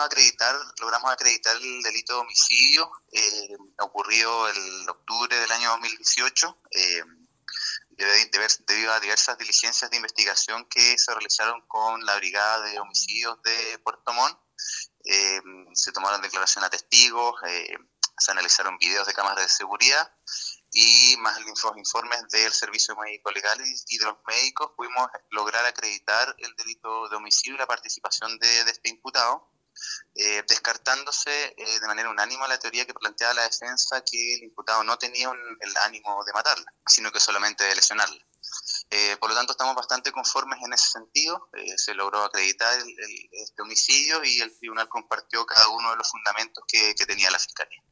acreditar, logramos acreditar el delito de homicidio eh, ocurrido el octubre del año 2018 eh, debido a diversas diligencias de investigación que se realizaron con la Brigada de Homicidios de Puerto Montt. Eh, se tomaron declaración a testigos, eh, se analizaron videos de cámaras de seguridad y más los informes del Servicio Médico Legal y de los médicos pudimos lograr acreditar el delito de homicidio y la participación de, este imputado, eh, descartándose eh, de manera unánima la teoría que planteaba la defensa que el imputado no tenía el ánimo de matarla, sino que solamente de lesionarla. Eh, por lo tanto, estamos bastante conformes en ese sentido. se logró acreditar este homicidio y el tribunal compartió cada uno de los fundamentos que tenía la Fiscalía.